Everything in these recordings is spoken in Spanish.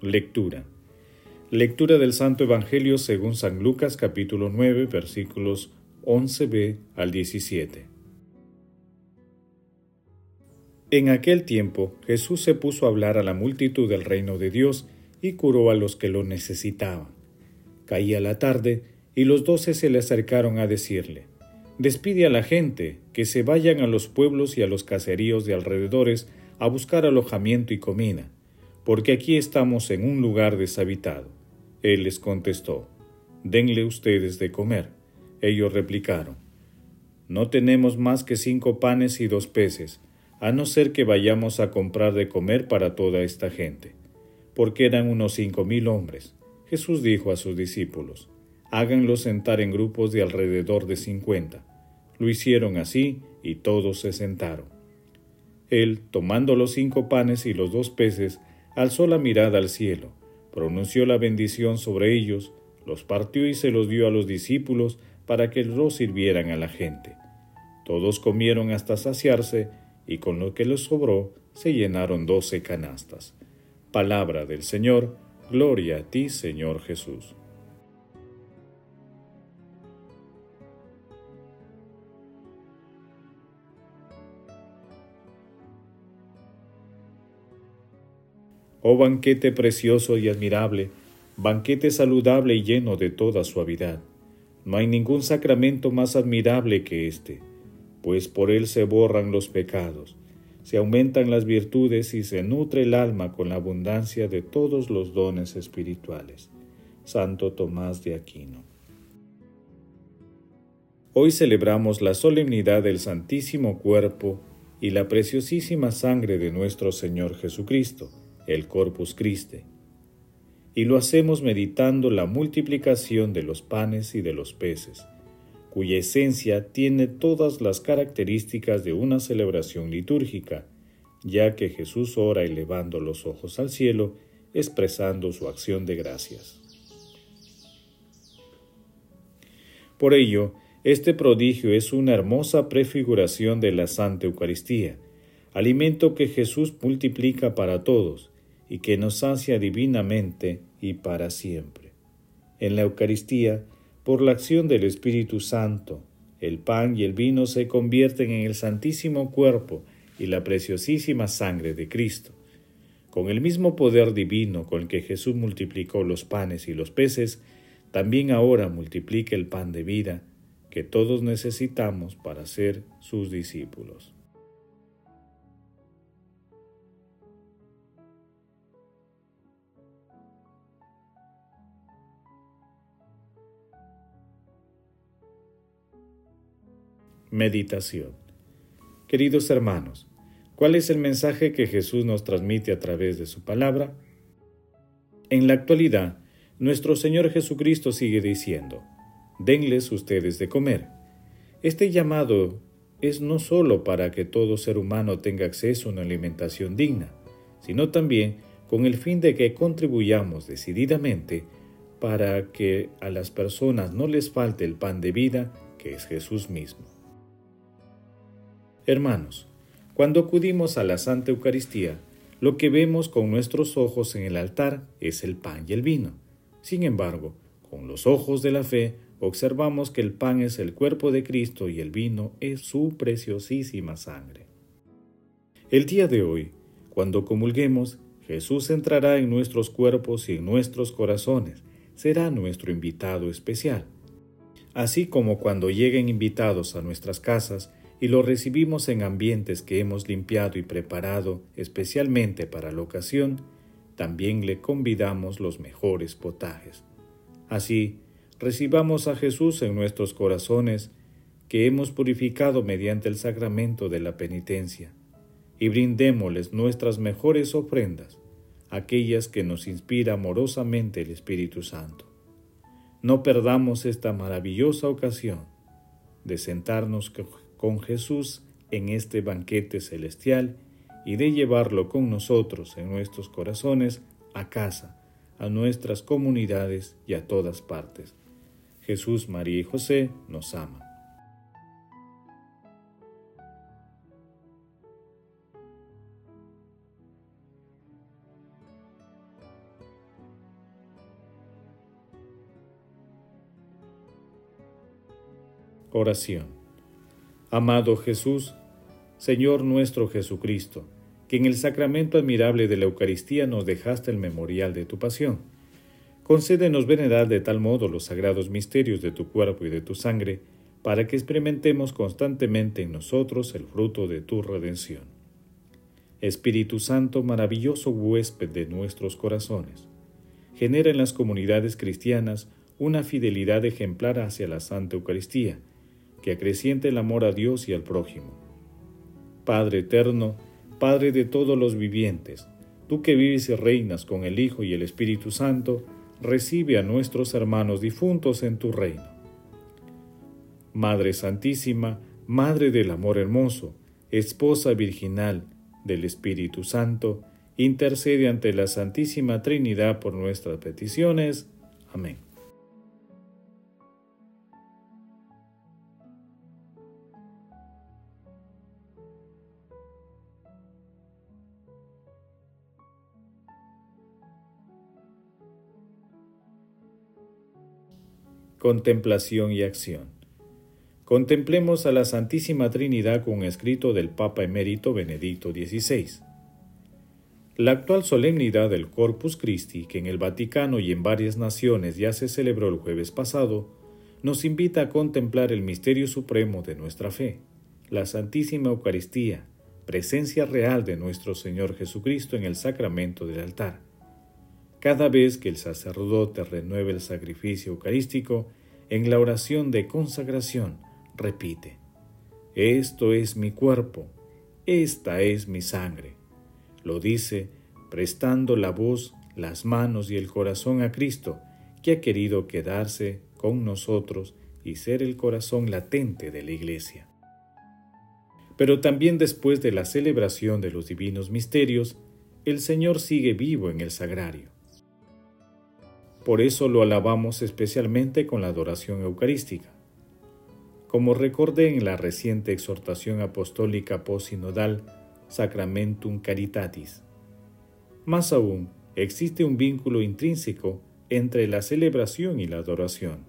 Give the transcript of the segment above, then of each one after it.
Lectura. Lectura del Santo Evangelio según San Lucas capítulo 9 versículos 11b al 17. En aquel tiempo Jesús se puso a hablar a la multitud del reino de Dios y curó a los que lo necesitaban. Caía la tarde y los doce se le acercaron a decirle, Despide a la gente, que se vayan a los pueblos y a los caseríos de alrededores a buscar alojamiento y comida porque aquí estamos en un lugar deshabitado. Él les contestó, denle ustedes de comer. Ellos replicaron, no tenemos más que cinco panes y dos peces, a no ser que vayamos a comprar de comer para toda esta gente, porque eran unos cinco mil hombres. Jesús dijo a sus discípulos, háganlos sentar en grupos de alrededor de cincuenta. Lo hicieron así y todos se sentaron. Él, tomando los cinco panes y los dos peces, alzó la mirada al cielo, pronunció la bendición sobre ellos, los partió y se los dio a los discípulos para que los sirvieran a la gente. Todos comieron hasta saciarse, y con lo que les sobró se llenaron doce canastas. Palabra del Señor, gloria a ti, Señor Jesús. Oh banquete precioso y admirable, banquete saludable y lleno de toda suavidad. No hay ningún sacramento más admirable que este, pues por él se borran los pecados, se aumentan las virtudes y se nutre el alma con la abundancia de todos los dones espirituales. Santo Tomás de Aquino. Hoy celebramos la solemnidad del Santísimo Cuerpo y la preciosísima sangre de nuestro Señor Jesucristo el Corpus Christi, y lo hacemos meditando la multiplicación de los panes y de los peces, cuya esencia tiene todas las características de una celebración litúrgica, ya que Jesús ora elevando los ojos al cielo, expresando su acción de gracias. Por ello, este prodigio es una hermosa prefiguración de la Santa Eucaristía, alimento que Jesús multiplica para todos, y que nos sacia divinamente y para siempre. En la Eucaristía, por la acción del Espíritu Santo, el pan y el vino se convierten en el santísimo cuerpo y la preciosísima sangre de Cristo. Con el mismo poder divino con que Jesús multiplicó los panes y los peces, también ahora multiplica el pan de vida que todos necesitamos para ser sus discípulos. Meditación Queridos hermanos, ¿cuál es el mensaje que Jesús nos transmite a través de su palabra? En la actualidad, nuestro Señor Jesucristo sigue diciendo, denles ustedes de comer. Este llamado es no sólo para que todo ser humano tenga acceso a una alimentación digna, sino también con el fin de que contribuyamos decididamente para que a las personas no les falte el pan de vida que es Jesús mismo. Hermanos, cuando acudimos a la Santa Eucaristía, lo que vemos con nuestros ojos en el altar es el pan y el vino. Sin embargo, con los ojos de la fe, observamos que el pan es el cuerpo de Cristo y el vino es su preciosísima sangre. El día de hoy, cuando comulguemos, Jesús entrará en nuestros cuerpos y en nuestros corazones, será nuestro invitado especial. Así como cuando lleguen invitados a nuestras casas, y lo recibimos en ambientes que hemos limpiado y preparado especialmente para la ocasión, también le convidamos los mejores potajes. Así, recibamos a Jesús en nuestros corazones, que hemos purificado mediante el sacramento de la penitencia, y brindémosles nuestras mejores ofrendas, aquellas que nos inspira amorosamente el Espíritu Santo. No perdamos esta maravillosa ocasión de sentarnos con Jesús en este banquete celestial y de llevarlo con nosotros en nuestros corazones a casa, a nuestras comunidades y a todas partes. Jesús, María y José nos aman. Oración. Amado Jesús, Señor nuestro Jesucristo, que en el sacramento admirable de la Eucaristía nos dejaste el memorial de tu pasión Concédenos venerar de tal modo los sagrados misterios de tu cuerpo y de tu sangre, para que experimentemos constantemente en nosotros el fruto de tu redención. Espíritu Santo, maravilloso huésped de nuestros corazones, genera en las comunidades cristianas una fidelidad ejemplar hacia la Santa Eucaristía, que acreciente el amor a Dios y al prójimo. Padre eterno, Padre de todos los vivientes, tú que vives y reinas con el Hijo y el Espíritu Santo, recibe a nuestros hermanos difuntos en tu reino. Madre Santísima, Madre del Amor Hermoso, Esposa Virginal del Espíritu Santo, intercede ante la Santísima Trinidad por nuestras peticiones. Amén. Contemplación y acción. Contemplemos a la Santísima Trinidad con un escrito del Papa emérito Benedicto XVI. La actual solemnidad del Corpus Christi, que en el Vaticano y en varias naciones ya se celebró el jueves pasado, nos invita a contemplar el misterio supremo de nuestra fe, la Santísima Eucaristía, presencia real de nuestro Señor Jesucristo en el sacramento del altar. Cada vez que el sacerdote renueve el sacrificio eucarístico, en la oración de consagración repite, Esto es mi cuerpo, esta es mi sangre. Lo dice prestando la voz, las manos y el corazón a Cristo, que ha querido quedarse con nosotros y ser el corazón latente de la Iglesia. Pero también después de la celebración de los divinos misterios, el Señor sigue vivo en el sagrario. Por eso lo alabamos especialmente con la adoración eucarística. Como recordé en la reciente exhortación apostólica posinodal Sacramentum Caritatis. Más aún, existe un vínculo intrínseco entre la celebración y la adoración.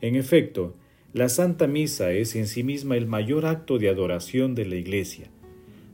En efecto, la Santa Misa es en sí misma el mayor acto de adoración de la Iglesia.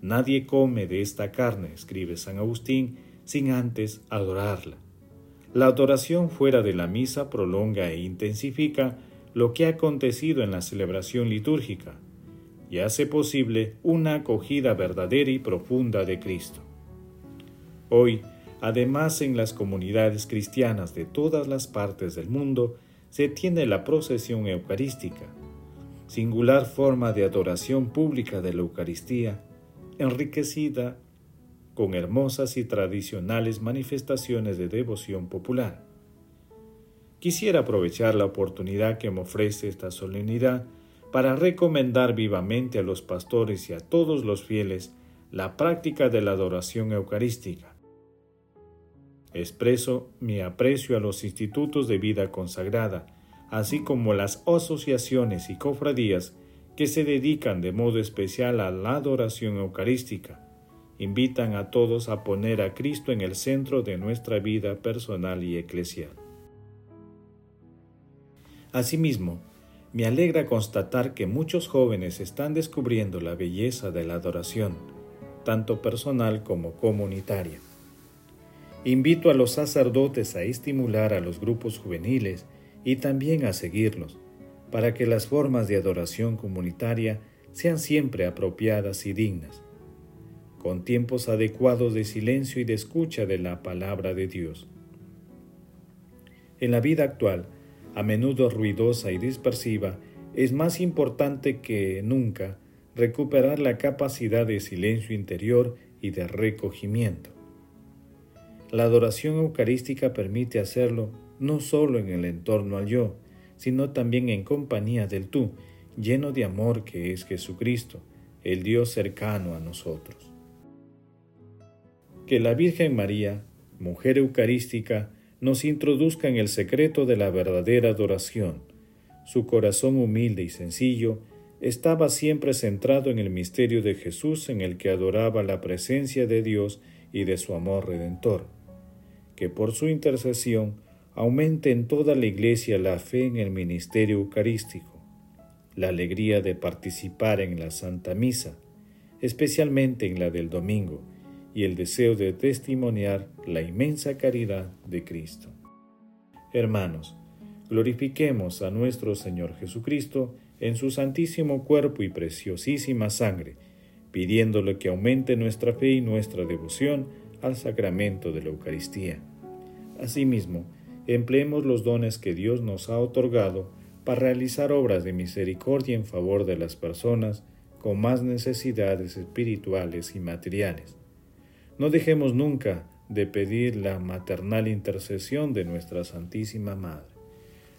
Nadie come de esta carne, escribe San Agustín, sin antes adorarla. La adoración fuera de la misa prolonga e intensifica lo que ha acontecido en la celebración litúrgica y hace posible una acogida verdadera y profunda de Cristo. Hoy, además en las comunidades cristianas de todas las partes del mundo, se tiene la procesión eucarística, singular forma de adoración pública de la Eucaristía, enriquecida con hermosas y tradicionales manifestaciones de devoción popular. Quisiera aprovechar la oportunidad que me ofrece esta solemnidad para recomendar vivamente a los pastores y a todos los fieles la práctica de la adoración eucarística. Expreso mi aprecio a los institutos de vida consagrada, así como las asociaciones y cofradías que se dedican de modo especial a la adoración eucarística invitan a todos a poner a Cristo en el centro de nuestra vida personal y eclesial. Asimismo, me alegra constatar que muchos jóvenes están descubriendo la belleza de la adoración, tanto personal como comunitaria. Invito a los sacerdotes a estimular a los grupos juveniles y también a seguirlos, para que las formas de adoración comunitaria sean siempre apropiadas y dignas con tiempos adecuados de silencio y de escucha de la palabra de Dios. En la vida actual, a menudo ruidosa y dispersiva, es más importante que nunca recuperar la capacidad de silencio interior y de recogimiento. La adoración eucarística permite hacerlo no solo en el entorno al yo, sino también en compañía del tú, lleno de amor que es Jesucristo, el Dios cercano a nosotros. Que la Virgen María, mujer eucarística, nos introduzca en el secreto de la verdadera adoración. Su corazón humilde y sencillo estaba siempre centrado en el misterio de Jesús en el que adoraba la presencia de Dios y de su amor redentor. Que por su intercesión aumente en toda la Iglesia la fe en el ministerio eucarístico, la alegría de participar en la Santa Misa, especialmente en la del domingo, y el deseo de testimoniar la inmensa caridad de Cristo. Hermanos, glorifiquemos a nuestro Señor Jesucristo en su santísimo cuerpo y preciosísima sangre, pidiéndole que aumente nuestra fe y nuestra devoción al sacramento de la Eucaristía. Asimismo, empleemos los dones que Dios nos ha otorgado para realizar obras de misericordia en favor de las personas con más necesidades espirituales y materiales. No dejemos nunca de pedir la maternal intercesión de nuestra Santísima Madre.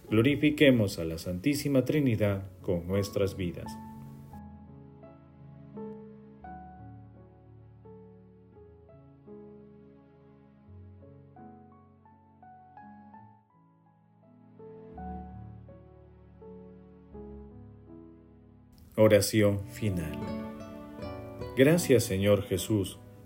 Glorifiquemos a la Santísima Trinidad con nuestras vidas. Oración final. Gracias Señor Jesús,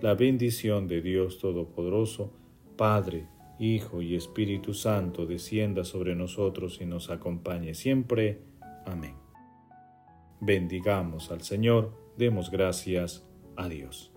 La bendición de Dios Todopoderoso, Padre, Hijo y Espíritu Santo, descienda sobre nosotros y nos acompañe siempre. Amén. Bendigamos al Señor, demos gracias a Dios.